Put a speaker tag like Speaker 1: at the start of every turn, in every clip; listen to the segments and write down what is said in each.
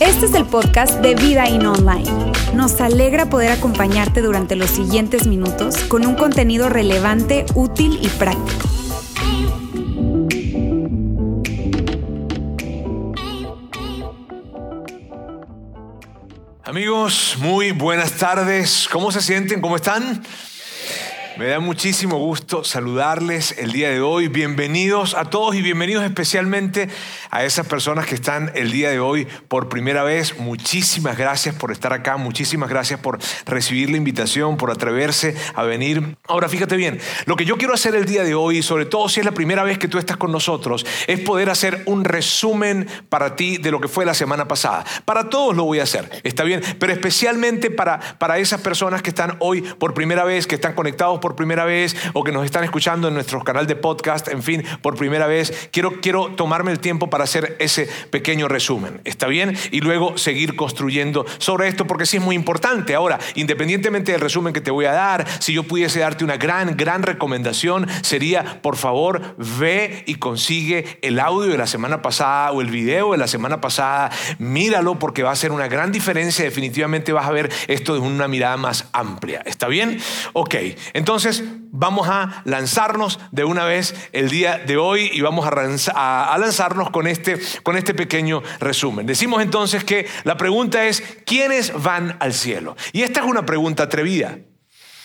Speaker 1: Este es el podcast de Vida In Online. Nos alegra poder acompañarte durante los siguientes minutos con un contenido relevante, útil y práctico.
Speaker 2: Amigos, muy buenas tardes. ¿Cómo se sienten? ¿Cómo están? Me da muchísimo gusto saludarles el día de hoy. Bienvenidos a todos y bienvenidos especialmente a esas personas que están el día de hoy por primera vez. Muchísimas gracias por estar acá, muchísimas gracias por recibir la invitación, por atreverse a venir. Ahora fíjate bien, lo que yo quiero hacer el día de hoy, sobre todo si es la primera vez que tú estás con nosotros, es poder hacer un resumen para ti de lo que fue la semana pasada. Para todos lo voy a hacer, está bien, pero especialmente para, para esas personas que están hoy por primera vez, que están conectados por primera vez o que nos están escuchando en nuestro canal de podcast, en fin, por primera vez, quiero, quiero tomarme el tiempo para hacer ese pequeño resumen. ¿Está bien? Y luego seguir construyendo sobre esto porque sí es muy importante. Ahora, independientemente del resumen que te voy a dar, si yo pudiese darte una gran, gran recomendación, sería, por favor, ve y consigue el audio de la semana pasada o el video de la semana pasada, míralo porque va a ser una gran diferencia. Definitivamente vas a ver esto de una mirada más amplia. ¿Está bien? Ok, entonces entonces vamos a lanzarnos de una vez el día de hoy y vamos a, lanzarnos con este, con este pequeño resumen. Decimos entonces que la pregunta es, ¿quiénes van al cielo? Y esta es una pregunta atrevida.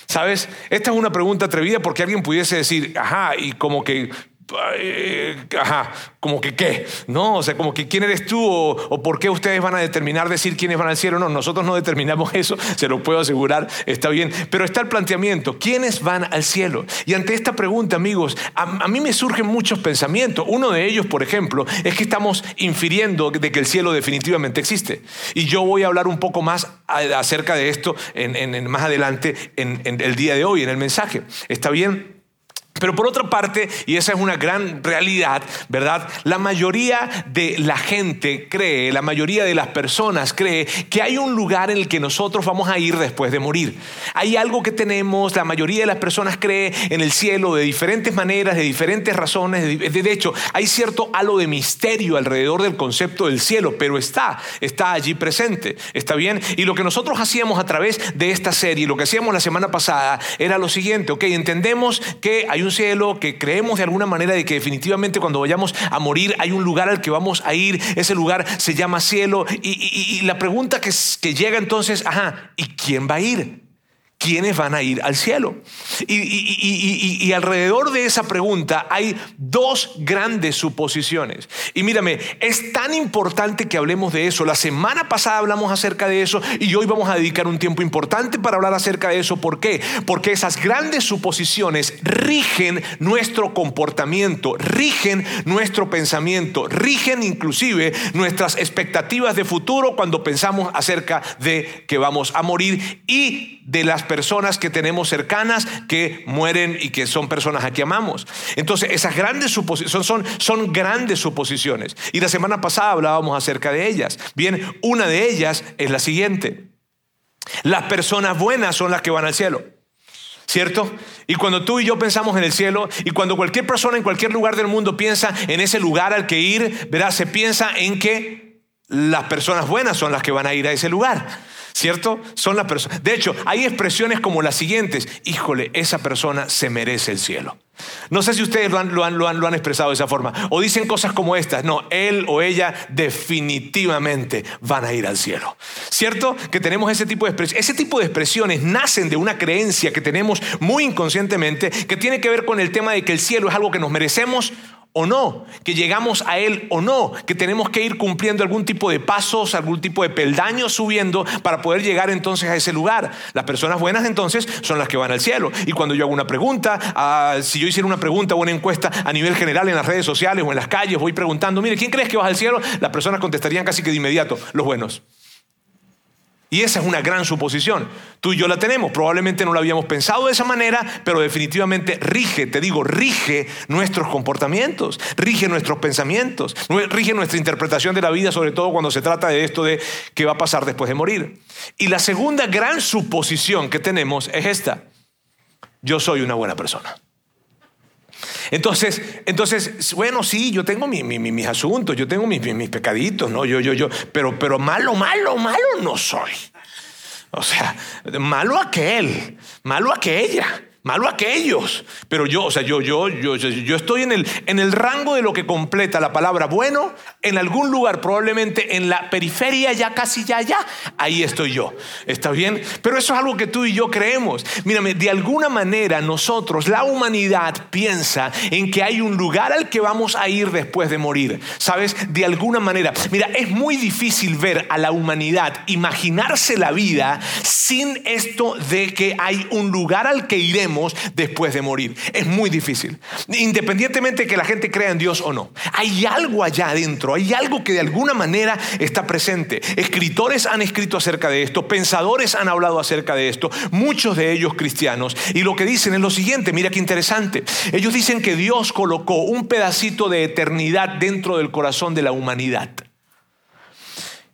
Speaker 2: ¿Sabes? Esta es una pregunta atrevida porque alguien pudiese decir, ajá, y como que ajá, como que qué, ¿no? O sea, como que quién eres tú o, por qué ustedes van a determinar decir quiénes van al cielo. No, nosotros no determinamos eso, se lo puedo asegurar, está bien. Pero está el planteamiento, ¿quiénes van al cielo? Y ante esta pregunta, amigos, a, mí me surgen muchos pensamientos. Uno de ellos, por ejemplo, es que estamos infiriendo de que el cielo definitivamente existe. Y yo voy a hablar un poco más acerca de esto en, más adelante en el día de hoy, en el mensaje. ¿Está bien? Pero por otra parte, y esa es una gran realidad, ¿verdad? La mayoría de la gente cree, la mayoría de las personas cree que hay un lugar en el que nosotros vamos a ir después de morir. Hay algo que tenemos, la mayoría de las personas cree en el cielo de diferentes maneras, de diferentes razones. De hecho, hay cierto halo de misterio alrededor del concepto del cielo, pero está, está allí presente. ¿Está bien? Y lo que nosotros hacíamos a través de esta serie, lo que hacíamos la semana pasada, era lo siguiente, ok, entendemos que hay un cielo, que creemos de alguna manera de que definitivamente cuando vayamos a morir hay un lugar al que vamos a ir, ese lugar se llama cielo. Y, la pregunta que, que llega entonces, ajá, ¿y quién va a ir? ¿Quiénes van a ir al cielo? Y, alrededor de esa pregunta hay dos grandes suposiciones. Y mírame, es tan importante que hablemos de eso. La semana pasada hablamos acerca de eso y hoy vamos a dedicar un tiempo importante para hablar acerca de eso. ¿Por qué? Porque esas grandes suposiciones rigen nuestro comportamiento, rigen nuestro pensamiento, rigen inclusive nuestras expectativas de futuro cuando pensamos acerca de que vamos a morir y de las personas que tenemos cercanas que mueren y que son personas a que amamos. Entonces, esas grandes suposiciones son, grandes suposiciones. Y la semana pasada hablábamos acerca de ellas. Bien, una de ellas es la siguiente. Las personas buenas son las que van al cielo. ¿Cierto? Y cuando tú y yo pensamos en el cielo, y cuando cualquier persona en cualquier lugar del mundo piensa en ese lugar al que ir, verá, se piensa en que las personas buenas son las que van a ir a ese lugar. ¿Cierto? Son las personas. De hecho, hay expresiones como las siguientes. Híjole, esa persona se merece el cielo. No sé si ustedes lo han, lo, han, lo, han, expresado de esa forma. O dicen cosas como estas. No, él o ella definitivamente van a ir al cielo. ¿Cierto? Que tenemos ese tipo de expresiones. Ese tipo de expresiones nacen de una creencia que tenemos muy inconscientemente que tiene que ver con el tema de que el cielo es algo que nos merecemos o no, que llegamos a Él o no, que tenemos que ir cumpliendo algún tipo de pasos, algún tipo de peldaños subiendo para poder llegar entonces a ese lugar. Las personas buenas entonces son las que van al cielo. Y cuando yo hago una pregunta, ah, si yo hiciera una pregunta o una encuesta a nivel general en las redes sociales o en las calles, voy preguntando, mire, ¿quién crees que va al cielo? Las personas contestarían casi que de inmediato, los buenos. Y esa es una gran suposición. Tú y yo la tenemos. Probablemente no la habíamos pensado de esa manera, pero definitivamente rige, te digo, rige nuestros comportamientos, rige nuestros pensamientos, rige nuestra interpretación de la vida, sobre todo cuando se trata de esto de qué va a pasar después de morir. Y la segunda gran suposición que tenemos es esta. Yo soy una buena persona. Entonces, entonces, bueno, sí, yo tengo mis asuntos, yo tengo mis, mis, pecaditos, ¿no? Yo, yo, yo, pero, pero malo, malo, malo no soy. O sea, malo aquel, malo aquella malo aquellos. Pero yo, o sea, yo, yo, yo, yo estoy en el, en el rango de lo que completa la palabra bueno, en algún lugar, probablemente en la periferia, ya casi ya, ya, ahí estoy yo. ¿Está bien? Pero eso es algo que tú y yo creemos. Mírame, de alguna manera nosotros, la humanidad piensa en que hay un lugar al que vamos a ir después de morir. ¿Sabes? De alguna manera. Mira, es muy difícil ver a la humanidad, imaginarse la vida sin esto de que hay un lugar al que iremos después de morir. Es muy difícil. Independientemente de que la gente crea en Dios o no. Hay algo allá adentro, hay algo que de alguna manera está presente. Escritores han escrito acerca de esto, pensadores han hablado acerca de esto, muchos de ellos cristianos. Y lo que dicen es lo siguiente, mira qué interesante. Ellos dicen que Dios colocó un pedacito de eternidad dentro del corazón de la humanidad.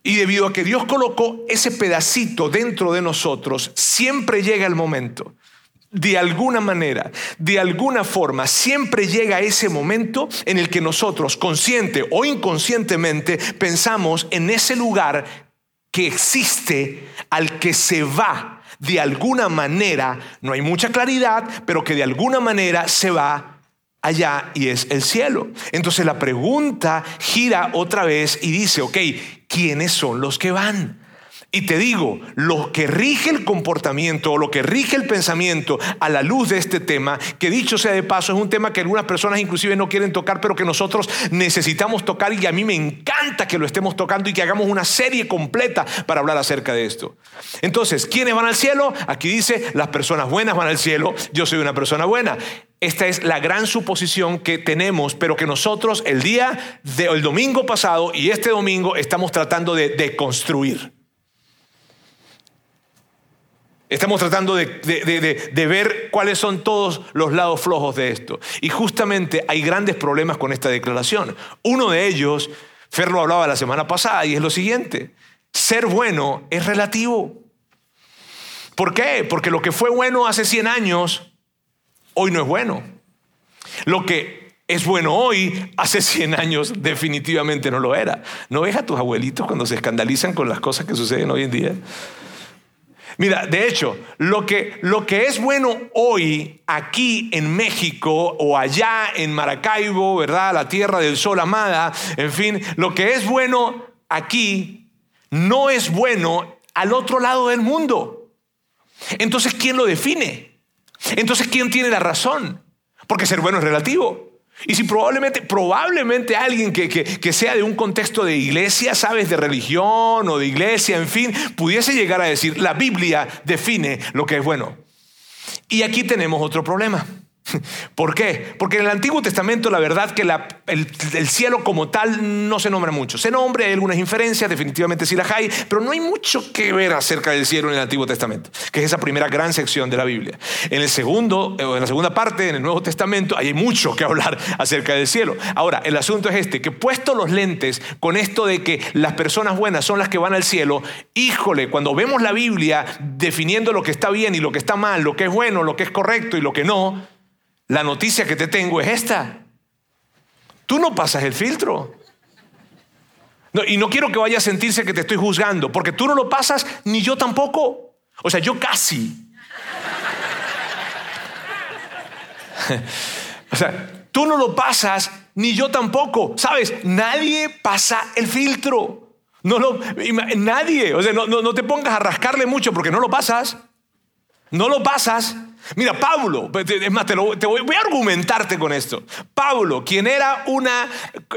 Speaker 2: Y debido a que Dios colocó ese pedacito dentro de nosotros, siempre llega el momento de alguna manera, de alguna forma, siempre llega ese momento en el que nosotros, consciente o inconscientemente, pensamos en ese lugar que existe al que se va de alguna manera, no hay mucha claridad, pero que de alguna manera se va allá y es el cielo. Entonces la pregunta gira otra vez y dice, ok, ¿quiénes son los que van? Y te digo, lo que rige el comportamiento o lo que rige el pensamiento a la luz de este tema, que dicho sea de paso, es un tema que algunas personas inclusive no quieren tocar, pero que nosotros necesitamos tocar y a mí me encanta que lo estemos tocando y que hagamos una serie completa para hablar acerca de esto. Entonces, ¿quiénes van al cielo? Aquí dice, las personas buenas van al cielo, yo soy una persona buena. Esta es la gran suposición que tenemos, pero que nosotros el día del domingo pasado y este domingo estamos tratando de deconstruir. Estamos tratando de, ver cuáles son todos los lados flojos de esto. Y justamente hay grandes problemas con esta declaración. Uno de ellos, Fer lo hablaba la semana pasada, y es lo siguiente. Ser bueno es relativo. ¿Por qué? Porque lo que fue bueno hace 100 años, hoy no es bueno. Lo que es bueno hoy, hace 100 años definitivamente no lo era. ¿No ves a tus abuelitos cuando se escandalizan con las cosas que suceden hoy en día? Mira, de hecho, lo que, lo que es bueno hoy aquí en México o allá en Maracaibo, ¿verdad? La tierra del sol amada, en fin, lo que es bueno aquí no es bueno al otro lado del mundo. Entonces, ¿quién lo define? Entonces, ¿quién tiene la razón? Porque ser bueno es relativo. Y si probablemente, probablemente alguien que, que, sea de un contexto de iglesia, sabes, de religión o de iglesia, en fin, pudiese llegar a decir, la Biblia define lo que es bueno. Y aquí tenemos otro problema. ¿Por qué? Porque en el Antiguo Testamento la verdad que el, cielo como tal no se nombra mucho. Se nombra, hay algunas inferencias, definitivamente sí las hay, pero no hay mucho que ver acerca del cielo en el Antiguo Testamento, que es esa primera gran sección de la Biblia. En el segundo, eh, en la segunda parte, en el Nuevo Testamento, hay mucho que hablar acerca del cielo. Ahora, el asunto es este, que puesto los lentes con esto de que las personas buenas son las que van al cielo, híjole, cuando vemos la Biblia definiendo lo que está bien y lo que está mal, lo que es bueno, lo que es correcto y lo que no, la noticia que te tengo es esta. Tú no pasas el filtro. y no quiero que vaya a sentirse que te estoy juzgando, porque tú no lo pasas, ni yo tampoco. O sea, yo casi. o sea, tú no lo pasas, ni yo tampoco. ¿Sabes? Nadie pasa el filtro. No lo, nadie. O sea, no, no te pongas a rascarle mucho porque no lo pasas. No lo pasas. Mira, Pablo, es más, te, voy, a argumentarte con esto. Pablo, quien era una,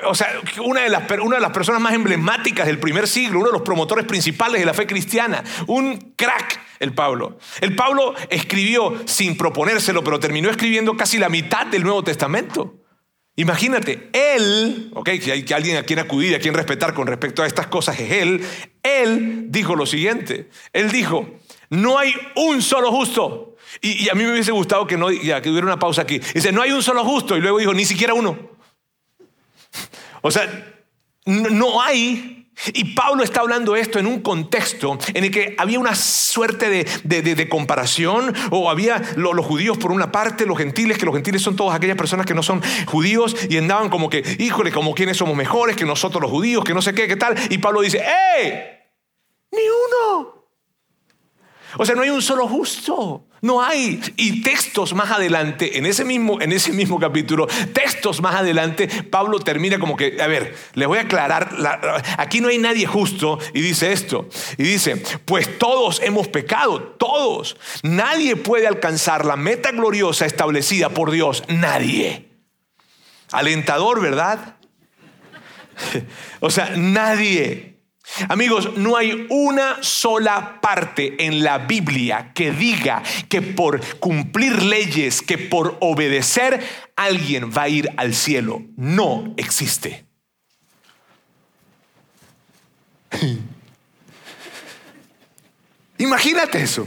Speaker 2: o sea, una, de las, una de las personas más emblemáticas del primer siglo, uno de los promotores principales de la fe cristiana, un crack, el Pablo. El Pablo escribió sin proponérselo, pero terminó escribiendo casi la mitad del Nuevo Testamento. Imagínate, él, ok, que hay alguien a quien acudir, a quien respetar con respecto a estas cosas, es él. Él dijo lo siguiente: Él dijo, no hay un solo justo y, a mí me hubiese gustado que, no, ya, que hubiera una pausa aquí. Dice, no hay un solo justo. Y luego dijo, ni siquiera uno. O sea, no hay Y Pablo está hablando esto en un contexto en el que había una suerte de, comparación, o había los judíos por una parte, los gentiles, que los gentiles son todas aquellas personas que no son judíos y andaban como que, híjole, como quienes somos mejores que nosotros los judíos, que no sé qué, qué tal. Y Pablo dice, ¡eh! Ni uno. O sea, no hay un solo justo. No hay. Y textos más adelante, en ese mismo, en ese mismo capítulo, textos más adelante, Pablo termina como que, a ver, les voy a aclarar, aquí no hay nadie justo y dice esto. Y dice, pues todos hemos pecado, todos. Nadie puede alcanzar la meta gloriosa establecida por Dios, nadie. Alentador, ¿verdad? o sea, nadie. Amigos, no hay una sola parte en la Biblia que diga que por cumplir leyes, que por obedecer, alguien va a ir al cielo. No existe. Imagínate eso.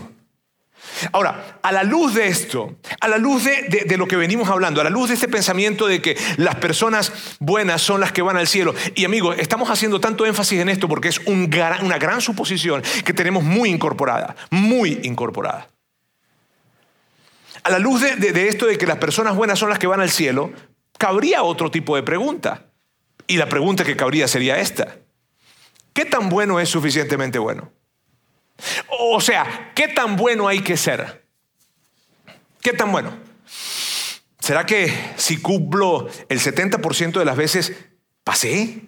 Speaker 2: Ahora, a la luz de esto, a la luz de, lo que venimos hablando, a la luz de este pensamiento de que las personas buenas son las que van al cielo, y amigos, estamos haciendo tanto énfasis en esto porque es una gran suposición que tenemos muy incorporada, muy incorporada. A la luz de esto de que las personas buenas son las que van al cielo, cabría otro tipo de pregunta. Y la pregunta que cabría sería esta. ¿Qué tan bueno es suficientemente bueno? O sea, ¿qué tan bueno hay que ser? ¿Qué tan bueno? ¿Será que si cumplo el 70% de las veces pasé?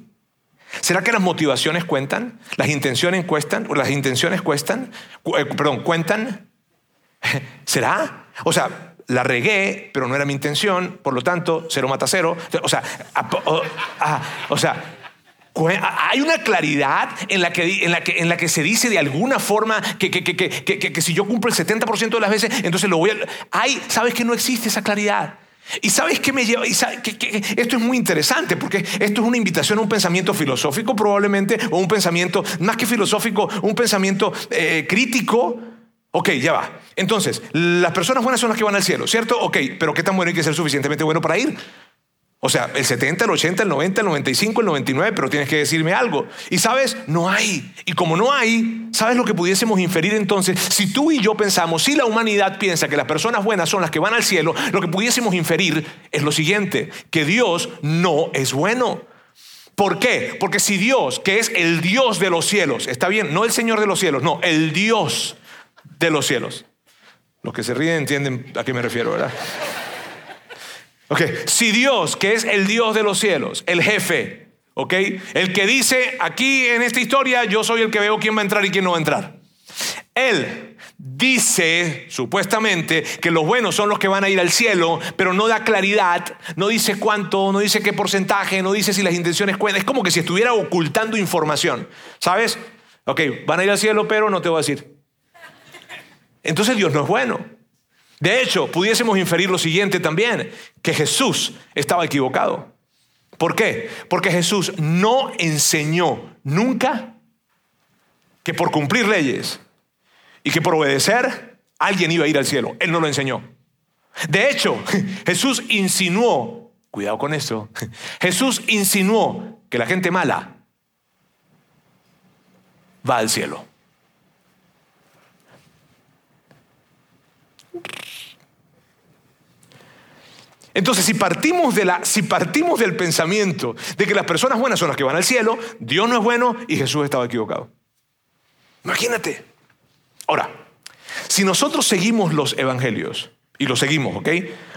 Speaker 2: ¿Será que las motivaciones cuentan? ¿Las intenciones cuestan? ¿O las intenciones cuestan? Eh, perdón, ¿cuentan? ¿Será? O sea, la regué, pero no era mi intención, por lo tanto, cero mata cero. O sea, o sea hay una claridad en la que, en la que, en la que se dice de alguna forma que, que, que si yo cumplo el 70% de las veces, entonces lo voy a... Hay, ¿sabes que no existe esa claridad? Y sabes qué me lleva, que, esto es muy interesante porque esto es una invitación a un pensamiento filosófico probablemente, o un pensamiento, más que filosófico, un pensamiento eh, crítico. Ok, ya va. Entonces, las personas buenas son las que van al cielo, ¿cierto? Ok, pero ¿qué tan bueno hay que ser suficientemente bueno para ir? O sea, el 70, el 80, el 90, el 95, el 99, pero tienes que decirme algo. Y sabes, no hay. Y como no hay, ¿sabes lo que pudiésemos inferir entonces? Si tú y yo pensamos, si la humanidad piensa que las personas buenas son las que van al cielo, lo que pudiésemos inferir es lo siguiente, que Dios no es bueno. ¿Por qué? Porque si Dios, que es el Dios de los cielos, está bien, no el Señor de los cielos, no, el Dios de los cielos. Los que se ríen entienden a qué me refiero, ¿verdad? Ok, si Dios, que es el Dios de los cielos, el jefe, ok, el que dice aquí en esta historia, yo soy el que veo quién va a entrar y quién no va a entrar. Él dice, supuestamente, que los buenos son los que van a ir al cielo, pero no da claridad, no dice cuánto, no dice qué porcentaje, no dice si las intenciones cuentan. Es como que si estuviera ocultando información, ¿sabes? Ok, van a ir al cielo, pero no te voy a decir. Entonces Dios no es bueno. De hecho, pudiésemos inferir lo siguiente también, que Jesús estaba equivocado. ¿Por qué? Porque Jesús no enseñó nunca que por cumplir leyes y que por obedecer alguien iba a ir al cielo. Él no lo enseñó. De hecho, Jesús insinuó, cuidado con esto, Jesús insinuó que la gente mala va al cielo. Entonces, si partimos, de la, si partimos del pensamiento de que las personas buenas son las que van al cielo, Dios no es bueno y Jesús estaba equivocado. Imagínate. Ahora, si nosotros seguimos los evangelios, y los seguimos, ¿ok?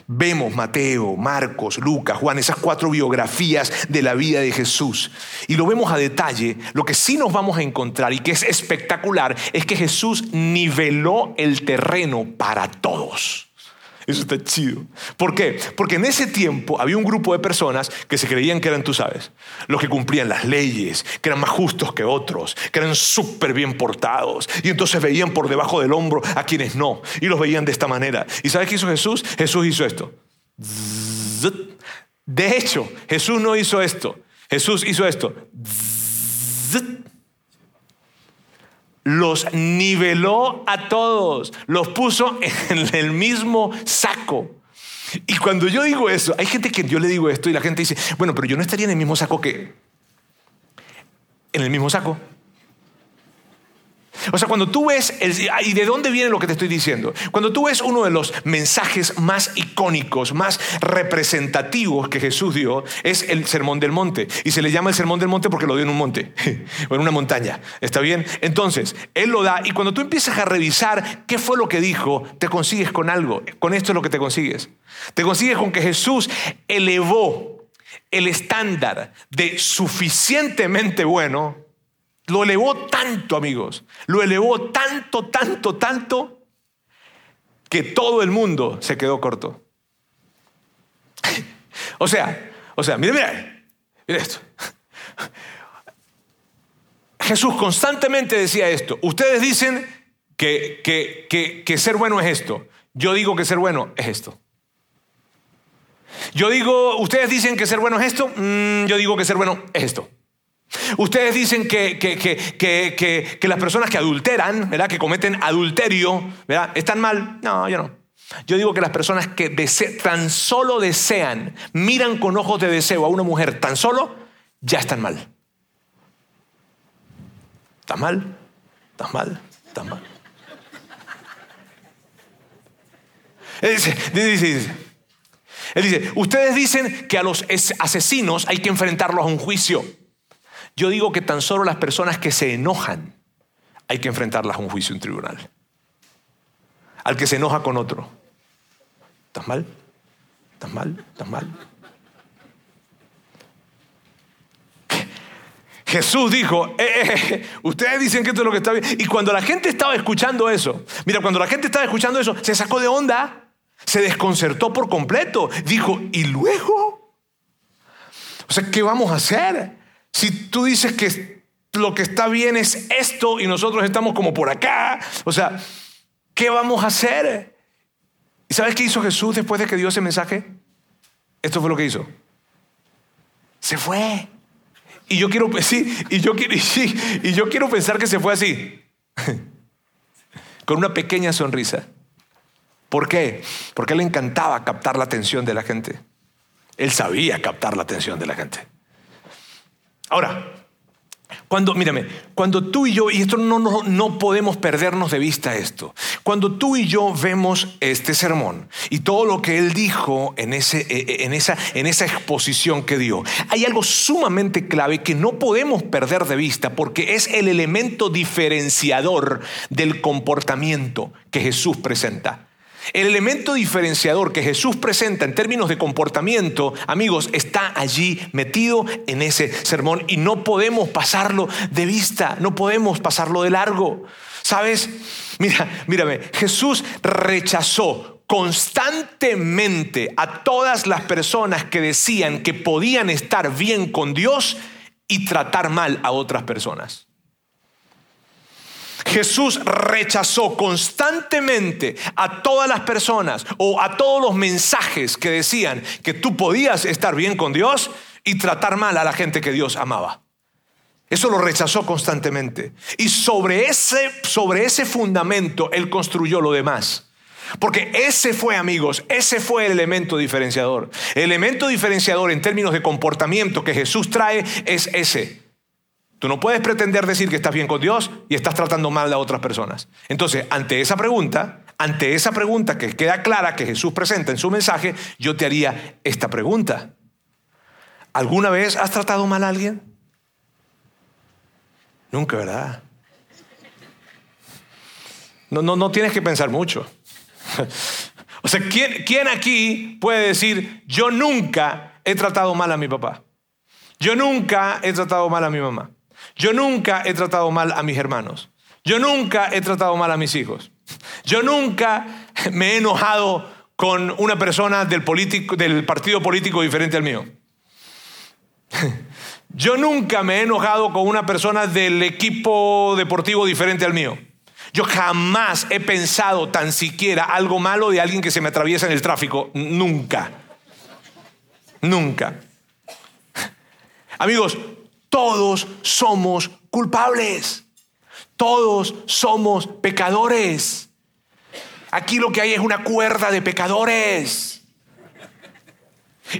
Speaker 2: Vemos Mateo, Marcos, Lucas, Juan, esas cuatro biografías de la vida de Jesús, y lo vemos a detalle, lo que sí nos vamos a encontrar y que es espectacular es que Jesús niveló el terreno para todos. Eso está chido. ¿Por qué? Porque en ese tiempo había un grupo de personas que se creían que eran, tú sabes, los que cumplían las leyes, que eran más justos que otros, que eran súper bien portados. Y entonces veían por debajo del hombro a quienes no. Y los veían de esta manera. ¿Y sabes qué hizo Jesús? Jesús hizo esto. De hecho, Jesús no hizo esto. Jesús hizo esto los niveló a todos, los puso en el mismo saco. Y cuando yo digo eso, hay gente que yo le digo esto y la gente dice, bueno, pero yo no estaría en el mismo saco que... en el mismo saco. O sea, cuando tú ves, ¿y de dónde viene lo que te estoy diciendo? Cuando tú ves uno de los mensajes más icónicos, más representativos que Jesús dio, es el Sermón del Monte. Y se le llama el Sermón del Monte porque lo dio en un monte o en una montaña. ¿Está bien? Entonces, Él lo da y cuando tú empiezas a revisar qué fue lo que dijo, te consigues con algo. Con esto es lo que te consigues. Te consigues con que Jesús elevó el estándar de suficientemente bueno lo elevó tanto, amigos. Lo elevó tanto, tanto, tanto, que todo el mundo se quedó corto. o sea, o sea, mire, mire, mire esto. Jesús constantemente decía esto. Ustedes dicen que, que, que, ser bueno es esto. Yo digo que ser bueno es esto. Yo digo, ustedes dicen que ser bueno es esto. Mm, yo digo que ser bueno es esto. Ustedes dicen que, que, las personas que adulteran, ¿verdad? que cometen adulterio, ¿verdad? están mal. No, yo no. Yo digo que las personas que tan solo desean, miran con ojos de deseo a una mujer tan solo, ya están mal. ¿Están mal? ¿Están mal? ¿Están mal? Él dice, él dice, ustedes dicen que a los asesinos hay que enfrentarlos a un juicio. Yo digo que tan solo las personas que se enojan hay que enfrentarlas a un juicio en tribunal. Al que se enoja con otro. ¿Estás mal? ¿Estás mal? ¿Estás mal? Jesús dijo, eh, eh, eh, ustedes dicen que esto es lo que está bien. Y cuando la gente estaba escuchando eso, mira, cuando la gente estaba escuchando eso, se sacó de onda, se desconcertó por completo. Dijo, ¿y luego? O sea, ¿qué vamos a hacer? Si tú dices que lo que está bien es esto y nosotros estamos como por acá, o sea, ¿qué vamos a hacer? ¿Y sabes qué hizo Jesús después de que dio ese mensaje? Esto fue lo que hizo. Se fue. Y yo quiero, sí, y yo quiero, y yo quiero pensar que se fue así. Con una pequeña sonrisa. ¿Por qué? Porque le encantaba captar la atención de la gente. Él sabía captar la atención de la gente. Ahora, cuando, mírame, cuando tú y yo, y esto no, no, no, podemos perdernos de vista esto, cuando tú y yo vemos este sermón y todo lo que él dijo en, ese, eh, eh, en, esa, en esa exposición que dio, hay algo sumamente clave que no podemos perder de vista porque es el elemento diferenciador del comportamiento que Jesús presenta. El elemento diferenciador que Jesús presenta en términos de comportamiento, amigos, está allí metido en ese sermón y no podemos pasarlo de vista, no podemos pasarlo de largo. ¿Sabes? Mira, mírame, Jesús rechazó constantemente a todas las personas que decían que podían estar bien con Dios y tratar mal a otras personas. Jesús rechazó constantemente a todas las personas o a todos los mensajes que decían que tú podías estar bien con Dios y tratar mal a la gente que Dios amaba. Eso lo rechazó constantemente. Y sobre ese, sobre ese fundamento Él construyó lo demás. Porque ese fue, amigos, ese fue el elemento diferenciador. El elemento diferenciador en términos de comportamiento que Jesús trae es ese. Tú no puedes pretender decir que estás bien con Dios y estás tratando mal a otras personas. Entonces, ante esa pregunta, ante esa pregunta que queda clara que Jesús presenta en su mensaje, yo te haría esta pregunta. ¿Alguna vez has tratado mal a alguien? Nunca, ¿verdad? No, no, no tienes que pensar mucho. O sea, ¿quién, ¿quién aquí puede decir, yo nunca he tratado mal a mi papá? Yo nunca he tratado mal a mi mamá. Yo nunca he tratado mal a mis hermanos. Yo nunca he tratado mal a mis hijos. Yo nunca me he enojado con una persona del, del partido político diferente al mío. Yo nunca me he enojado con una persona del equipo deportivo diferente al mío. Yo jamás he pensado tan siquiera algo malo de alguien que se me atraviesa en el tráfico. Nunca. Nunca. Amigos, todos somos culpables. Todos somos pecadores. Aquí lo que hay es una cuerda de pecadores.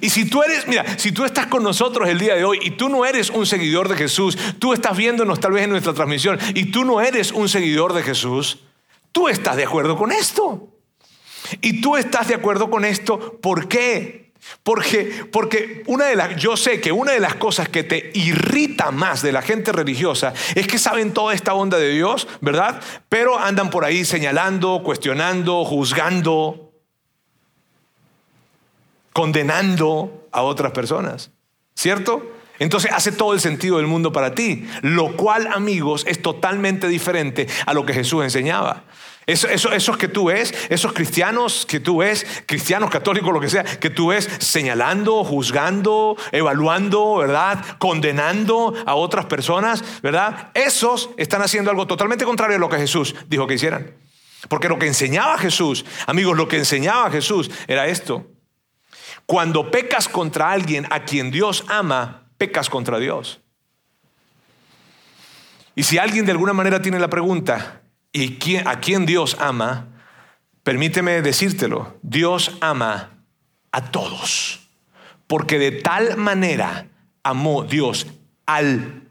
Speaker 2: Y si tú eres, mira, si tú estás con nosotros el día de hoy y tú no eres un seguidor de Jesús, tú estás viéndonos tal vez en nuestra transmisión y tú no eres un seguidor de Jesús, tú estás de acuerdo con esto. Y tú estás de acuerdo con esto, ¿por qué? Porque, porque una de las, yo sé que una de las cosas que te irrita más de la gente religiosa es que saben toda esta onda de Dios, ¿verdad? Pero andan por ahí señalando, cuestionando, juzgando, condenando a otras personas, ¿cierto? Entonces hace todo el sentido del mundo para ti, lo cual, amigos, es totalmente diferente a lo que Jesús enseñaba. Eso, esos que tú ves, esos cristianos que tú ves, cristianos, católicos, lo que sea, que tú ves señalando, juzgando, evaluando, ¿verdad? Condenando a otras personas, ¿verdad? Esos están haciendo algo totalmente contrario a lo que Jesús dijo que hicieran. Porque lo que enseñaba Jesús, amigos, lo que enseñaba Jesús era esto. Cuando pecas contra alguien a quien Dios ama, pecas contra Dios. Y si alguien de alguna manera tiene la pregunta, ¿y a quién Dios ama? Permíteme decírtelo, Dios ama a todos. Porque de tal manera amó Dios al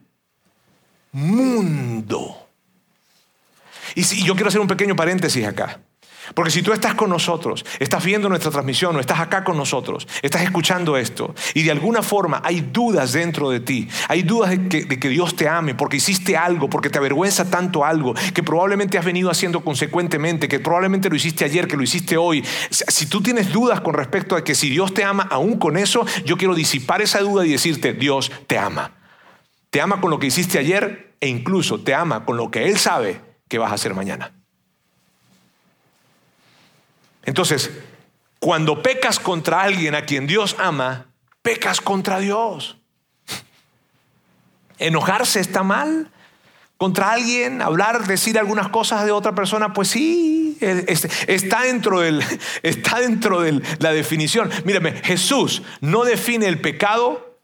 Speaker 2: mundo. Y si, yo quiero hacer un pequeño paréntesis acá. Porque si tú estás con nosotros, estás viendo nuestra transmisión o estás acá con nosotros, estás escuchando esto y de alguna forma hay dudas dentro de ti, hay dudas de que, de que, Dios te ame porque hiciste algo, porque te avergüenza tanto algo, que probablemente has venido haciendo consecuentemente, que probablemente lo hiciste ayer, que lo hiciste hoy. Si tú tienes dudas con respecto a que si Dios te ama aún con eso, yo quiero disipar esa duda y decirte, Dios te ama. Te ama con lo que hiciste ayer e incluso te ama con lo que Él sabe que vas a hacer mañana. Entonces, cuando pecas contra alguien a quien Dios ama, pecas contra Dios. Enojarse está mal. Contra alguien, hablar, decir algunas cosas de otra persona, pues sí, está dentro, del, está dentro de la definición. Mírame, Jesús no define el pecado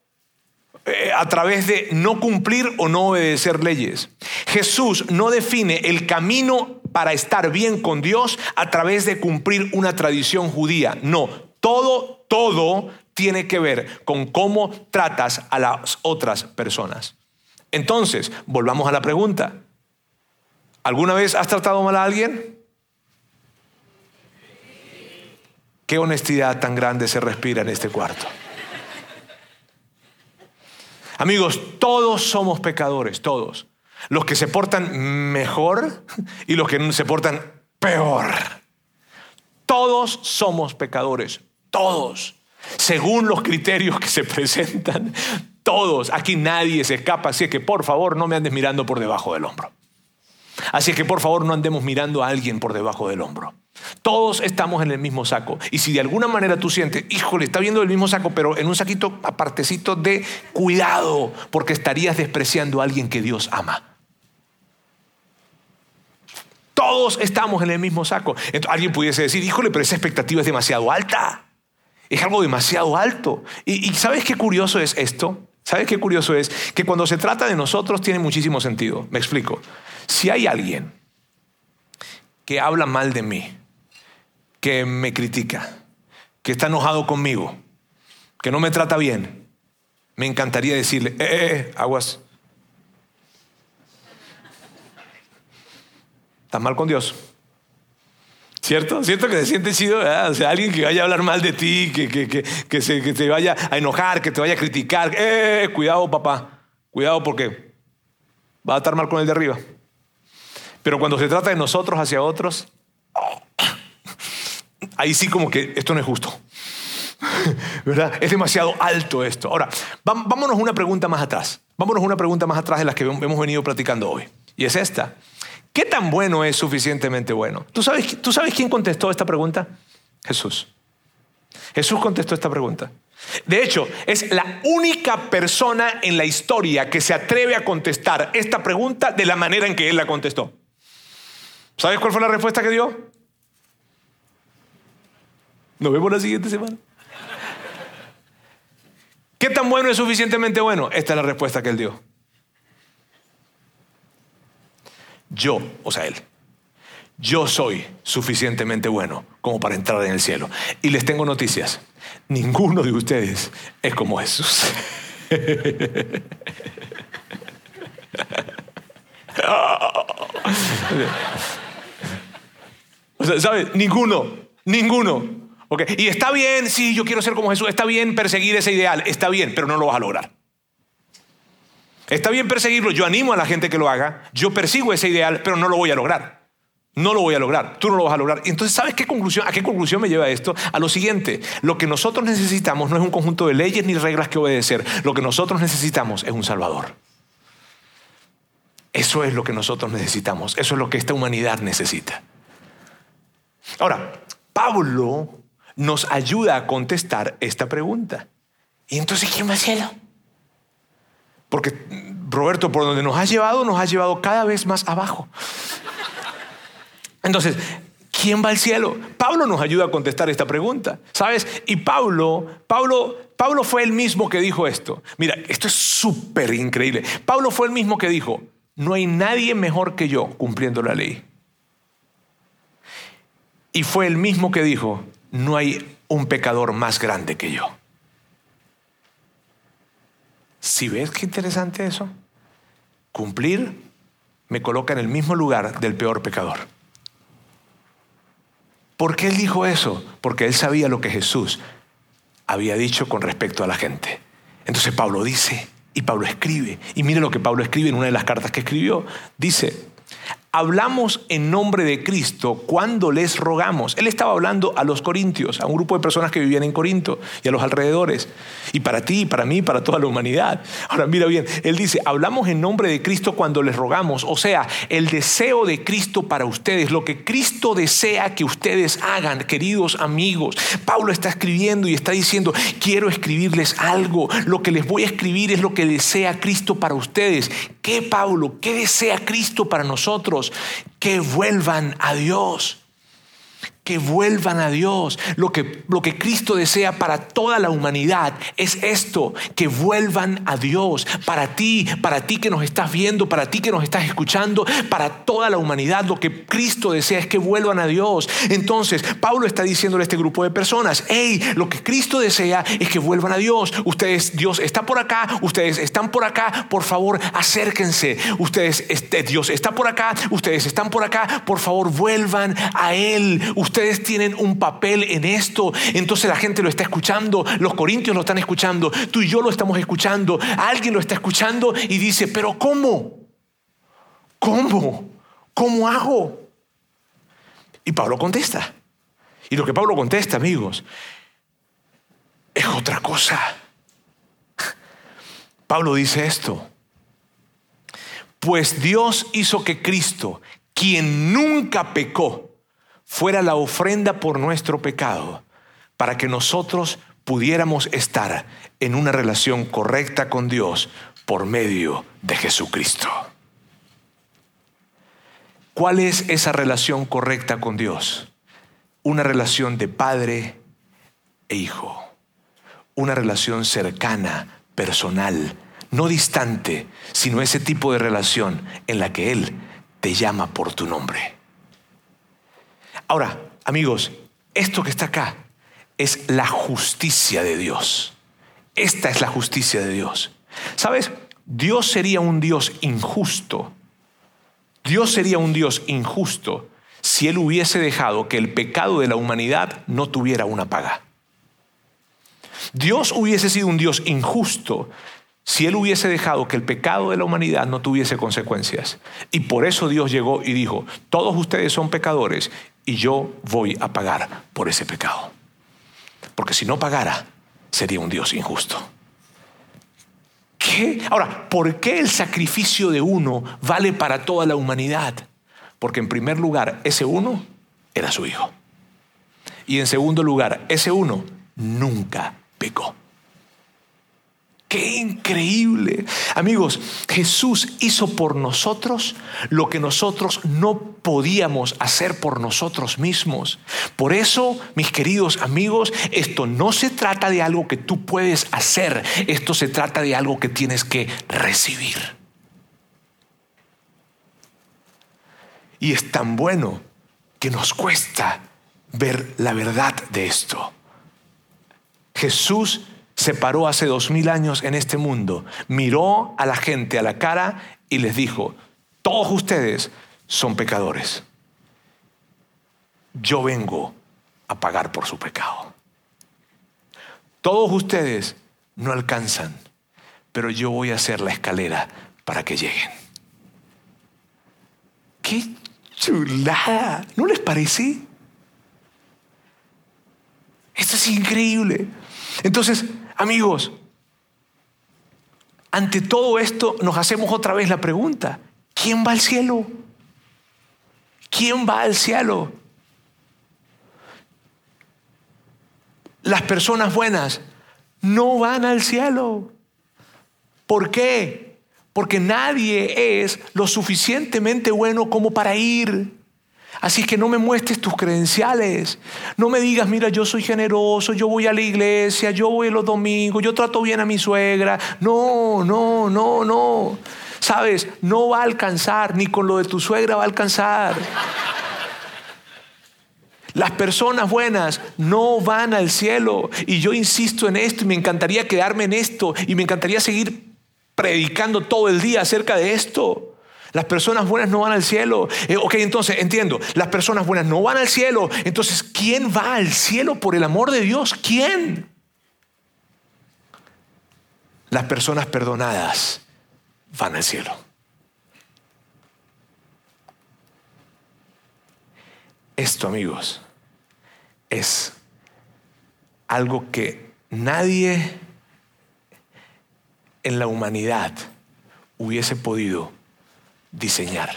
Speaker 2: eh, a través de no cumplir o no obedecer leyes. Jesús no define el camino para estar bien con Dios a través de cumplir una tradición judía. No, todo, todo tiene que ver con cómo tratas a las otras personas. Entonces, volvamos a la pregunta. ¿Alguna vez has tratado mal a alguien? Qué honestidad tan grande se respira en este cuarto. Amigos, todos somos pecadores, todos. Los que se portan mejor y los que se portan peor. Todos somos pecadores, todos. Según los criterios que se presentan, todos. Aquí nadie se escapa, así que por favor no me andes mirando por debajo del hombro. Así que por favor no andemos mirando a alguien por debajo del hombro. Todos estamos en el mismo saco. Y si de alguna manera tú sientes, híjole, está viendo el mismo saco, pero en un saquito apartecito de cuidado, porque estarías despreciando a alguien que Dios ama. Todos estamos en el mismo saco. Entonces, alguien pudiese decir, híjole, pero esa expectativa es demasiado alta. Es algo demasiado alto. Y, y ¿sabes qué curioso es esto? ¿Sabes qué curioso es? Que cuando se trata de nosotros tiene muchísimo sentido. Me explico. Si hay alguien que habla mal de mí, que me critica, que está enojado conmigo, que no me trata bien, me encantaría decirle, eh, eh, eh aguas, estás mal con Dios. ¿Cierto? ¿Cierto que se siente chido? O sea, alguien que vaya a hablar mal de ti, que, que, que, que, se, que te vaya a enojar, que te vaya a criticar. ¡Eh! Cuidado, papá. Cuidado porque va a estar mal con el de arriba. Pero cuando se trata de nosotros hacia otros, ahí sí como que esto no es justo. ¿Verdad? Es demasiado alto esto. Ahora, vámonos una pregunta más atrás. Vámonos una pregunta más atrás de las que hemos venido platicando hoy. Y es esta. ¿Qué tan bueno es suficientemente bueno? ¿Tú sabes, ¿Tú sabes quién contestó esta pregunta? Jesús. Jesús contestó esta pregunta. De hecho, es la única persona en la historia que se atreve a contestar esta pregunta de la manera en que él la contestó. ¿Sabes cuál fue la respuesta que dio? Nos vemos la siguiente semana. ¿Qué tan bueno es suficientemente bueno? Esta es la respuesta que él dio. Yo, o sea, él, yo soy suficientemente bueno como para entrar en el cielo. Y les tengo noticias. Ninguno de ustedes es como Jesús. o sea, ¿sabes? Ninguno, ninguno. Okay. Y está bien, sí, yo quiero ser como Jesús, está bien perseguir ese ideal, está bien, pero no lo vas a lograr. Está bien perseguirlo, yo animo a la gente que lo haga, yo persigo ese ideal, pero no lo voy a lograr. No lo voy a lograr, tú no lo vas a lograr. Entonces, ¿sabes qué conclusión, a qué conclusión me lleva esto? A lo siguiente, lo que nosotros necesitamos no es un conjunto de leyes ni reglas que obedecer, lo que nosotros necesitamos es un Salvador. Eso es lo que nosotros necesitamos, eso es lo que esta humanidad necesita. Ahora, Pablo nos ayuda a contestar esta pregunta. ¿Y entonces quién va al cielo? Porque, Roberto, por donde nos ha llevado, nos ha llevado cada vez más abajo. Entonces, ¿quién va al cielo? Pablo nos ayuda a contestar esta pregunta, ¿sabes? Y Pablo, Pablo, Pablo fue el mismo que dijo esto. Mira, esto es súper increíble. Pablo fue el mismo que dijo, no hay nadie mejor que yo cumpliendo la ley. Y fue el mismo que dijo, no hay un pecador más grande que yo. Si ves qué interesante eso, cumplir me coloca en el mismo lugar del peor pecador. ¿Por qué él dijo eso? Porque él sabía lo que Jesús había dicho con respecto a la gente. Entonces Pablo dice, y Pablo escribe, y mire lo que Pablo escribe en una de las cartas que escribió. Dice, hablamos en nombre de Cristo cuando les rogamos. Él estaba hablando a los corintios, a un grupo de personas que vivían en Corinto y a los alrededores. Y para ti, para mí, para toda la humanidad. Ahora mira bien, él dice, hablamos en nombre de Cristo cuando les rogamos. O sea, el deseo de Cristo para ustedes, lo que Cristo desea que ustedes hagan, queridos amigos. Pablo está escribiendo y está diciendo, quiero escribirles algo. Lo que les voy a escribir es lo que desea Cristo para ustedes. ¿Qué, Pablo? ¿Qué desea Cristo para nosotros? Que vuelvan a Dios que vuelvan a Dios. Lo que, lo que Cristo desea para toda la humanidad es esto, que vuelvan a Dios. Para ti, para ti que nos estás viendo, para ti que nos estás escuchando, para toda la humanidad, lo que Cristo desea es que vuelvan a Dios. Entonces, Pablo está diciéndole a este grupo de personas, hey, lo que Cristo desea es que vuelvan a Dios. Ustedes, Dios está por acá, ustedes están por acá, por favor, acérquense. Ustedes, este, Dios está por acá, ustedes están por acá, por favor, vuelvan a Él. Ustedes ustedes tienen un papel en esto. Entonces la gente lo está escuchando, los corintios lo están escuchando, tú y yo lo estamos escuchando, alguien lo está escuchando y dice, pero ¿cómo? ¿Cómo? ¿Cómo hago? Y Pablo contesta. Y lo que Pablo contesta, amigos, es otra cosa. Pablo dice esto. Pues Dios hizo que Cristo, quien nunca pecó, fuera la ofrenda por nuestro pecado, para que nosotros pudiéramos estar en una relación correcta con Dios por medio de Jesucristo. ¿Cuál es esa relación correcta con Dios? Una relación de padre e hijo, una relación cercana, personal, no distante, sino ese tipo de relación en la que Él te llama por tu nombre. Ahora, amigos, esto que está acá es la justicia de Dios. Esta es la justicia de Dios. ¿Sabes? Dios sería un Dios injusto. Dios sería un Dios injusto si Él hubiese dejado que el pecado de la humanidad no tuviera una paga. Dios hubiese sido un Dios injusto si Él hubiese dejado que el pecado de la humanidad no tuviese consecuencias. Y por eso Dios llegó y dijo, todos ustedes son pecadores y yo voy a pagar por ese pecado. Porque si no pagara, sería un Dios injusto. ¿Qué? Ahora, ¿por qué el sacrificio de uno vale para toda la humanidad? Porque en primer lugar, ese uno era su hijo. Y en segundo lugar, ese uno nunca pecó. Qué increíble. Amigos, Jesús hizo por nosotros lo que nosotros no podíamos hacer por nosotros mismos. Por eso, mis queridos amigos, esto no se trata de algo que tú puedes hacer, esto se trata de algo que tienes que recibir. Y es tan bueno que nos cuesta ver la verdad de esto. Jesús se paró hace dos mil años en este mundo, miró a la gente a la cara y les dijo, todos ustedes son pecadores. Yo vengo a pagar por su pecado. Todos ustedes no alcanzan, pero yo voy a hacer la escalera para que lleguen. ¡Qué chulada! ¿No les parece? Esto es increíble. Entonces, amigos, ante todo esto nos hacemos otra vez la pregunta, ¿quién va al cielo? ¿Quién va al cielo? Las personas buenas no van al cielo. ¿Por qué? Porque nadie es lo suficientemente bueno como para ir. Así que no me muestres tus credenciales. No me digas, mira, yo soy generoso, yo voy a la iglesia, yo voy los domingos, yo trato bien a mi suegra. No, no, no, no. Sabes, no va a alcanzar, ni con lo de tu suegra va a alcanzar. Las personas buenas no van al cielo. Y yo insisto en esto y me encantaría quedarme en esto y me encantaría seguir predicando todo el día acerca de esto. Las personas buenas no van al cielo. Eh, ok, entonces entiendo, las personas buenas no van al cielo. Entonces, ¿quién va al cielo por el amor de Dios? ¿Quién? Las personas perdonadas van al cielo. Esto, amigos, es algo que nadie en la humanidad hubiese podido diseñar.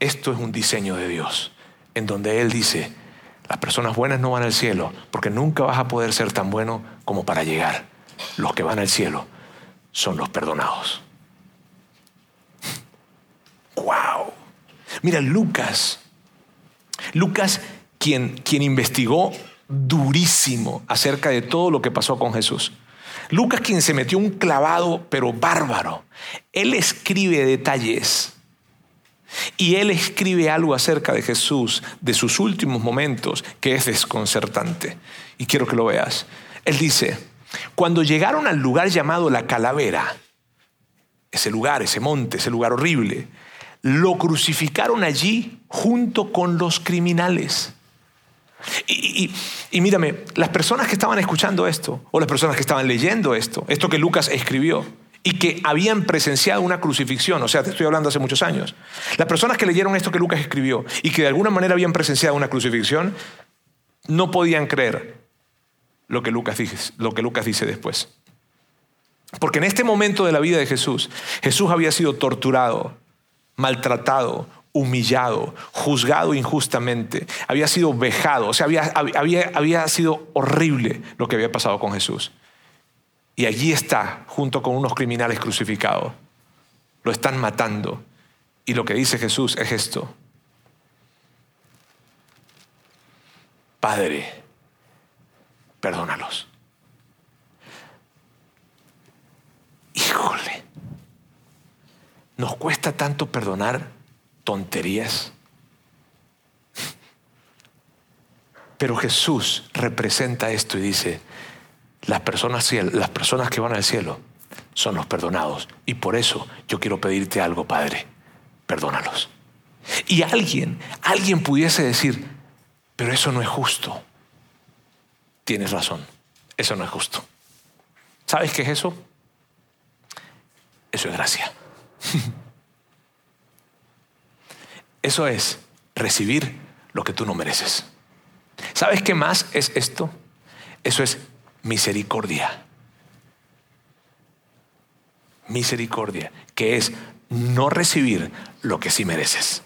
Speaker 2: Esto es un diseño de Dios, en donde Él dice, las personas buenas no van al cielo, porque nunca vas a poder ser tan bueno como para llegar. Los que van al cielo son los perdonados. ¡Wow! Mira, Lucas, Lucas, quien, quien investigó durísimo acerca de todo lo que pasó con Jesús. Lucas quien se metió un clavado, pero bárbaro. Él escribe detalles y él escribe algo acerca de Jesús, de sus últimos momentos, que es desconcertante. Y quiero que lo veas. Él dice, cuando llegaron al lugar llamado la calavera, ese lugar, ese monte, ese lugar horrible, lo crucificaron allí junto con los criminales y, mírame, las personas que estaban escuchando esto, o las personas que estaban leyendo esto, esto que Lucas escribió, y que habían presenciado una crucifixión, o sea, te estoy hablando hace muchos años, las personas que leyeron esto que Lucas escribió y que de alguna manera habían presenciado una crucifixión, no podían creer lo que Lucas dice, lo que Lucas dice después. Porque en este momento de la vida de Jesús, Jesús había sido torturado, maltratado, humillado, juzgado injustamente, había sido vejado, o sea, había, había, había sido horrible lo que había pasado con Jesús. Y allí está, junto con unos criminales crucificados. Lo están matando. Y lo que dice Jesús es esto. Padre, perdónalos. Híjole, nos cuesta tanto perdonar tonterías. Pero Jesús representa esto y dice, las personas, las personas que van al cielo son los perdonados. Y por eso yo quiero pedirte algo, Padre, perdónalos. Y alguien, alguien pudiese decir, pero eso no es justo. Tienes razón, eso no es justo. ¿Sabes qué es eso? Eso es gracia. Eso es recibir lo que tú no mereces. ¿Sabes qué más es esto? Eso es misericordia. Misericordia, que es no recibir lo que sí mereces.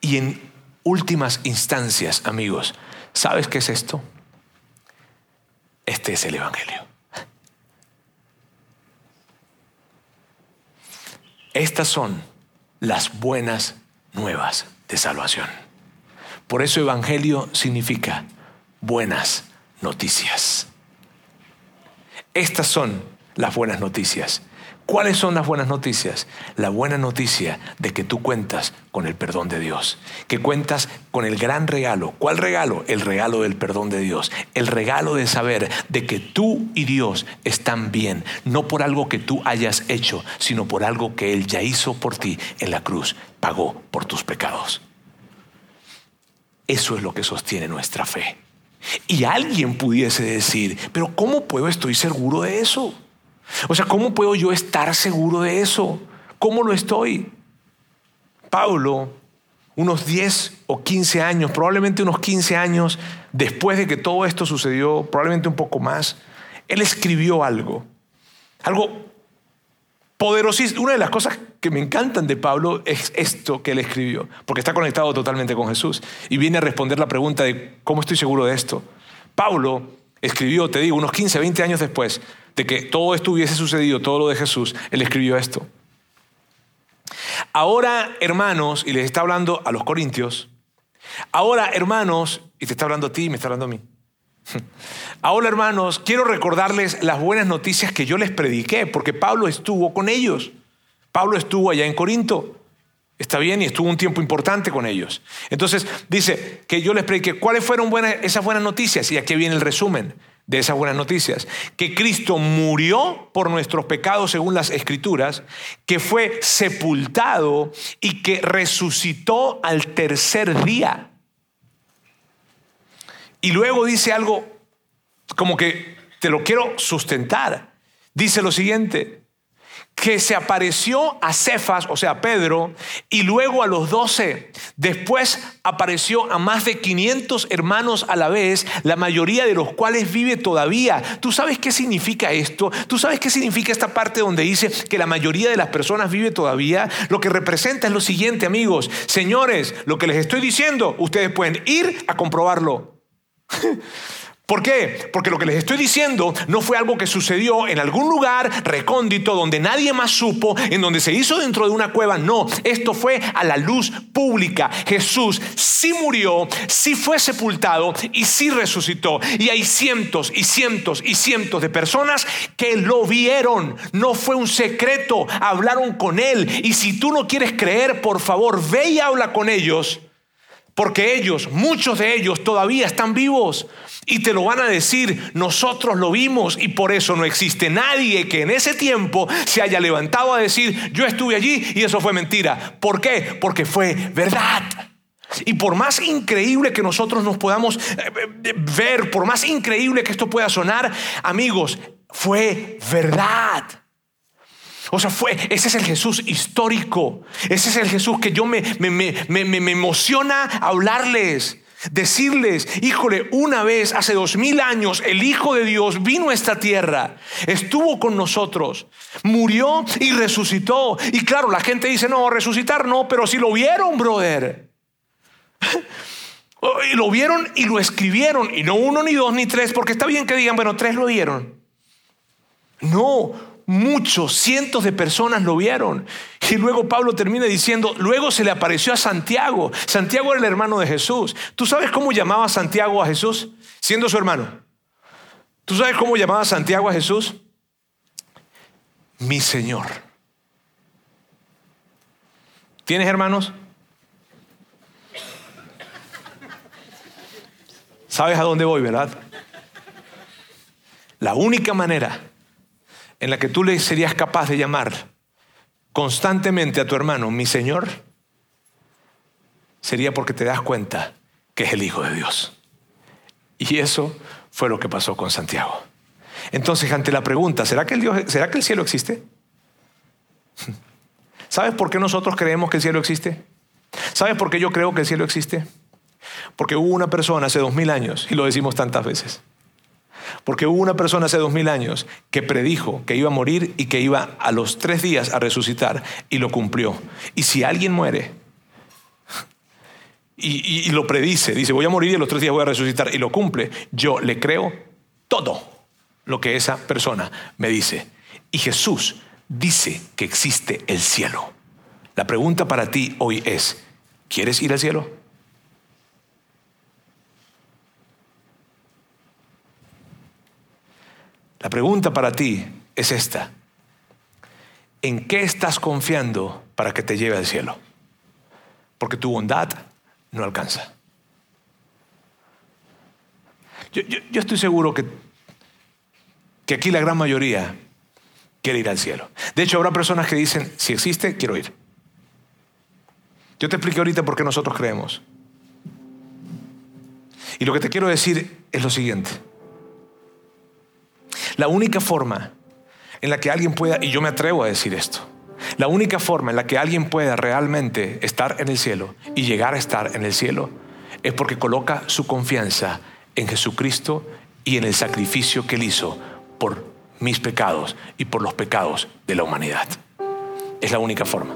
Speaker 2: Y en últimas instancias, amigos, ¿sabes qué es esto? Este es el Evangelio. Estas son las buenas nuevas de salvación. Por eso Evangelio significa buenas noticias. Estas son las buenas noticias. ¿Cuáles son las buenas noticias? La buena noticia de que tú cuentas con el perdón de Dios, que cuentas con el gran regalo. ¿Cuál regalo? El regalo del perdón de Dios, el regalo de saber de que tú y Dios están bien, no por algo que tú hayas hecho, sino por algo que Él ya hizo por ti en la cruz, pagó por tus pecados. Eso es lo que sostiene nuestra fe. Y alguien pudiese decir, pero ¿cómo puedo estoy seguro de eso? O sea, ¿cómo puedo yo estar seguro de eso? ¿Cómo lo estoy? Pablo, unos 10 o 15 años, probablemente unos 15 años después de que todo esto sucedió, probablemente un poco más, él escribió algo, algo poderosísimo. Una de las cosas que me encantan de Pablo es esto que él escribió, porque está conectado totalmente con Jesús y viene a responder la pregunta de cómo estoy seguro de esto. Pablo escribió, te digo, unos 15, 20 años después, de que todo esto hubiese sucedido, todo lo de Jesús, Él escribió esto. Ahora, hermanos, y les está hablando a los corintios, ahora, hermanos, y te está hablando a ti y me está hablando a mí. Ahora, hermanos, quiero recordarles las buenas noticias que yo les prediqué, porque Pablo estuvo con ellos. Pablo estuvo allá en Corinto. Está bien, y estuvo un tiempo importante con ellos. Entonces, dice que yo les prediqué cuáles fueron esas buenas noticias, y aquí viene el resumen de esas buenas noticias, que Cristo murió por nuestros pecados según las escrituras, que fue sepultado y que resucitó al tercer día. Y luego dice algo como que te lo quiero sustentar. Dice lo siguiente, que se apareció a Cefas, o sea, a Pedro, y luego a los doce. Después apareció a más de 500 hermanos a la vez, la mayoría de los cuales vive todavía. ¿Tú sabes qué significa esto? ¿Tú sabes qué significa esta parte donde dice que la mayoría de las personas vive todavía? Lo que representa es lo siguiente, amigos. Señores, lo que les estoy diciendo, ustedes pueden ir a comprobarlo. ¿Por qué? Porque lo que les estoy diciendo no fue algo que sucedió en algún lugar recóndito donde nadie más supo, en donde se hizo dentro de una cueva. No, esto fue a la luz pública. Jesús sí murió, sí fue sepultado y sí resucitó. Y hay cientos y cientos y cientos de personas que lo vieron. No fue un secreto, hablaron con él. Y si tú no quieres creer, por favor, ve y habla con ellos. Porque ellos, muchos de ellos todavía están vivos. Y te lo van a decir, nosotros lo vimos y por eso no existe nadie que en ese tiempo se haya levantado a decir, yo estuve allí y eso fue mentira. ¿Por qué? Porque fue verdad. Y por más increíble que nosotros nos podamos eh, eh, ver, por más increíble que esto pueda sonar, amigos, fue verdad. O sea, fue, ese es el Jesús histórico. Ese es el Jesús que yo me, me, me, me emociona hablarles. Decirles, híjole, una vez, hace dos mil años, el Hijo de Dios vino a esta tierra, estuvo con nosotros, murió y resucitó. Y claro, la gente dice, no, resucitar no, pero si lo vieron, brother. Y lo vieron y lo escribieron, y no uno, ni dos, ni tres, porque está bien que digan, bueno, tres lo vieron. No, muchos, cientos de personas lo vieron. Y luego Pablo termina diciendo, luego se le apareció a Santiago. Santiago era el hermano de Jesús. ¿Tú sabes cómo llamaba Santiago a Jesús? Siendo su hermano. ¿Tú sabes cómo llamaba Santiago a Jesús? Mi Señor. ¿Tienes hermanos? ¿Sabes a dónde voy, verdad? La única manera en la que tú le serías capaz de llamar constantemente a tu hermano mi Señor, sería porque te das cuenta que es el Hijo de Dios. Y eso fue lo que pasó con Santiago. Entonces, ante la pregunta, ¿será que el, Dios, ¿será que el cielo existe? ¿Sabes por qué nosotros creemos que el cielo existe? ¿Sabes por qué yo creo que el cielo existe? Porque hubo una persona hace dos mil años, y lo decimos tantas veces, porque hubo una persona hace dos mil años que predijo que iba a morir y que iba a los tres días a resucitar y lo cumplió. Y si alguien muere y, lo predice, dice voy a morir y a los tres días voy a resucitar y lo cumple, yo le creo todo lo que esa persona me dice. Y Jesús dice que existe el cielo. La pregunta para ti hoy es, ¿quieres ir al cielo? La pregunta para ti es esta. ¿En qué estás confiando para que te lleve al cielo? Porque tu bondad no alcanza. Yo, estoy seguro que, que aquí la gran mayoría quiere ir al cielo. De hecho, habrá personas que dicen, si existe, quiero ir. Yo te expliqué ahorita por qué nosotros creemos. Y lo que te quiero decir es lo siguiente. La única forma en la que alguien pueda, y yo me atrevo a decir esto, la única forma en la que alguien pueda realmente estar en el cielo y llegar a estar en el cielo es porque coloca su confianza en Jesucristo y en el sacrificio que él hizo por mis pecados y por los pecados de la humanidad. Es la única forma.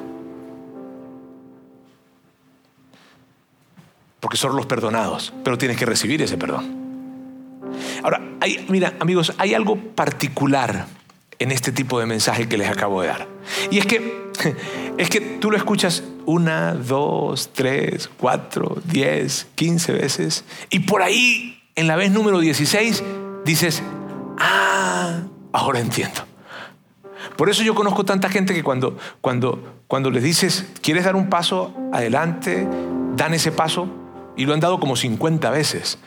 Speaker 2: Porque son los perdonados, pero tienes que recibir ese perdón. Ahora, mira, amigos, hay algo particular en este tipo de mensaje que les acabo de dar. Y es que, es que tú lo escuchas una, dos, tres, cuatro, diez, quince veces, y por ahí en la vez número 16 dices, ah, ahora entiendo. Por eso yo conozco tanta gente que cuando, cuando, cuando les dices, ¿quieres dar un paso adelante? Dan ese paso y lo han dado como 50 veces.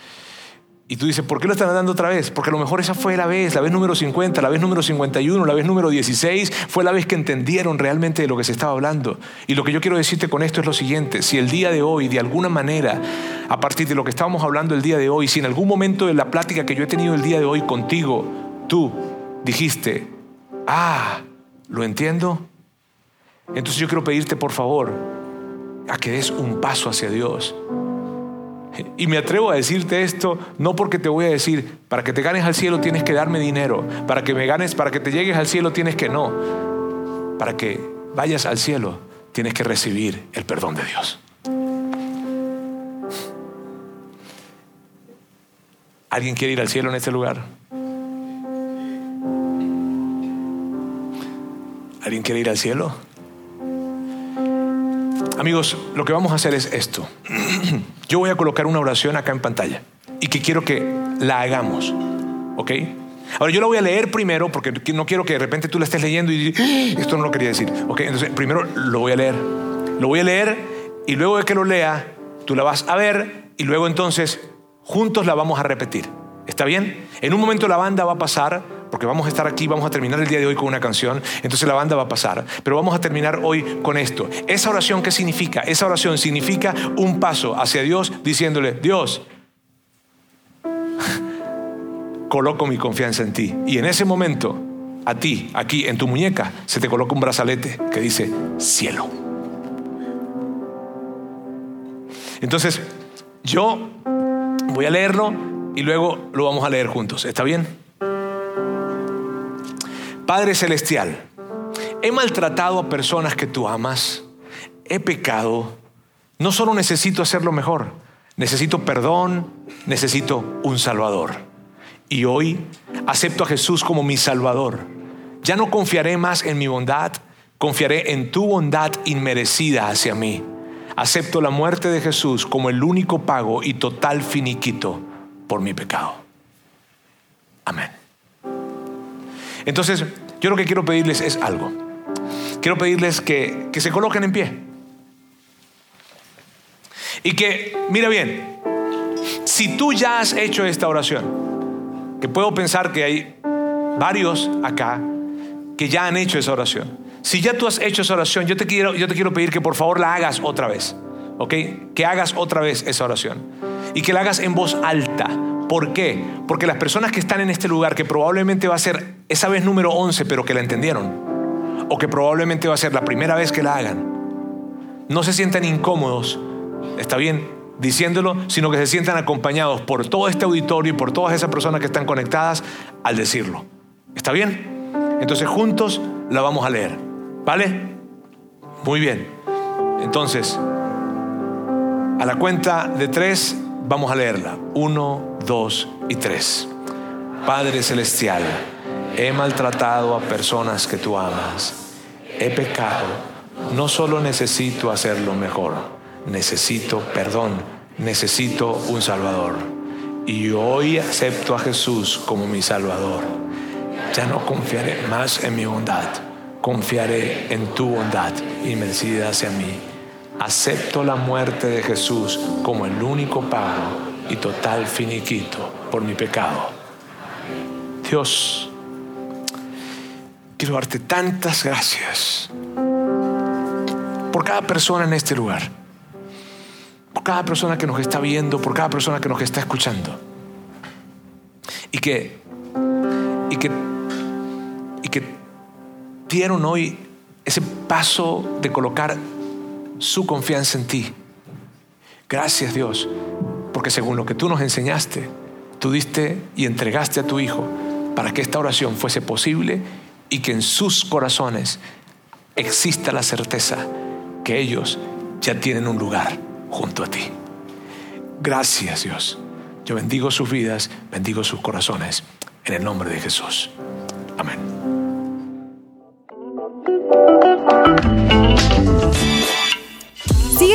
Speaker 2: Y tú dices, ¿por qué lo están dando otra vez? Porque a lo mejor esa fue la vez, la vez número 50, la vez número 51, la vez número 16, fue la vez que entendieron realmente de lo que se estaba hablando. Y lo que yo quiero decirte con esto es lo siguiente, si el día de hoy, de alguna manera, a partir de lo que estábamos hablando el día de hoy, si en algún momento de la plática que yo he tenido el día de hoy contigo, tú dijiste, ah, lo entiendo, entonces yo quiero pedirte por favor a que des un paso hacia Dios y me atrevo a decirte esto no porque te voy a decir, para que te ganes al cielo tienes que darme dinero, para que me ganes, para que te llegues al cielo tienes que no. Para que vayas al cielo tienes que recibir el perdón de Dios. ¿Alguien quiere ir al cielo en este lugar? ¿Alguien quiere ir al cielo? Amigos, lo que vamos a hacer es esto. Yo voy a colocar una oración acá en pantalla y que quiero que la hagamos. ¿Ok? Ahora yo la voy a leer primero porque no quiero que de repente tú la estés leyendo y ¡Ah! esto no lo quería decir. ¿Ok? Entonces primero lo voy a leer. Lo voy a leer y luego de que lo lea, tú la vas a ver y luego entonces juntos la vamos a repetir. ¿Está bien? En un momento la banda va a pasar porque vamos a estar aquí, vamos a terminar el día de hoy con una canción, entonces la banda va a pasar, pero vamos a terminar hoy con esto. Esa oración, ¿qué significa? Esa oración significa un paso hacia Dios diciéndole, Dios, coloco mi confianza en ti. Y en ese momento, a ti, aquí en tu muñeca, se te coloca un brazalete que dice cielo. Entonces, yo voy a leerlo y luego lo vamos a leer juntos. ¿Está bien? Padre Celestial, he maltratado a personas que tú amas, he pecado, no solo necesito hacerlo mejor, necesito perdón, necesito un Salvador. Y hoy acepto a Jesús como mi Salvador. Ya no confiaré más en mi bondad, confiaré en tu bondad inmerecida hacia mí. Acepto la muerte de Jesús como el único pago y total finiquito por mi pecado. Amén. Entonces, yo lo que quiero pedirles es algo. Quiero pedirles que, que se coloquen en pie. Y que, mira bien, si tú ya has hecho esta oración, que puedo pensar que hay varios acá que ya han hecho esa oración. Si ya tú has hecho esa oración, yo te quiero, yo te quiero pedir que por favor la hagas otra vez. ¿Ok? Que hagas otra vez esa oración. Y que la hagas en voz alta ¿Por qué? Porque las personas que están en este lugar, que probablemente va a ser esa vez número 11, pero que la entendieron, o que probablemente va a ser la primera vez que la hagan, no se sientan incómodos, está bien, diciéndolo, sino que se sientan acompañados por todo este auditorio y por todas esas personas que están conectadas al decirlo. ¿Está bien? Entonces juntos la vamos a leer. ¿Vale? Muy bien. Entonces, a la cuenta de tres, vamos a leerla. Uno, 2 y 3. Padre Celestial, he maltratado a personas que tú amas. He pecado. No solo necesito hacerlo mejor, necesito perdón, necesito un Salvador. Y hoy acepto a Jesús como mi Salvador. Ya no confiaré más en mi bondad, confiaré en tu bondad inmerecida hacia mí. Acepto la muerte de Jesús como el único pago y total finiquito por mi pecado. Dios, quiero darte tantas gracias por cada persona en este lugar, por cada persona que nos está viendo, por cada persona que nos está escuchando. Y que, y que, y que dieron hoy ese paso de colocar su confianza en ti. Gracias Dios, porque según lo que tú nos enseñaste, tú diste y entregaste a tu Hijo para que esta oración fuese posible y que en sus corazones exista la certeza que ellos ya tienen un lugar junto a ti. Gracias Dios. Yo bendigo sus vidas, bendigo sus corazones, en el nombre de Jesús. Amén.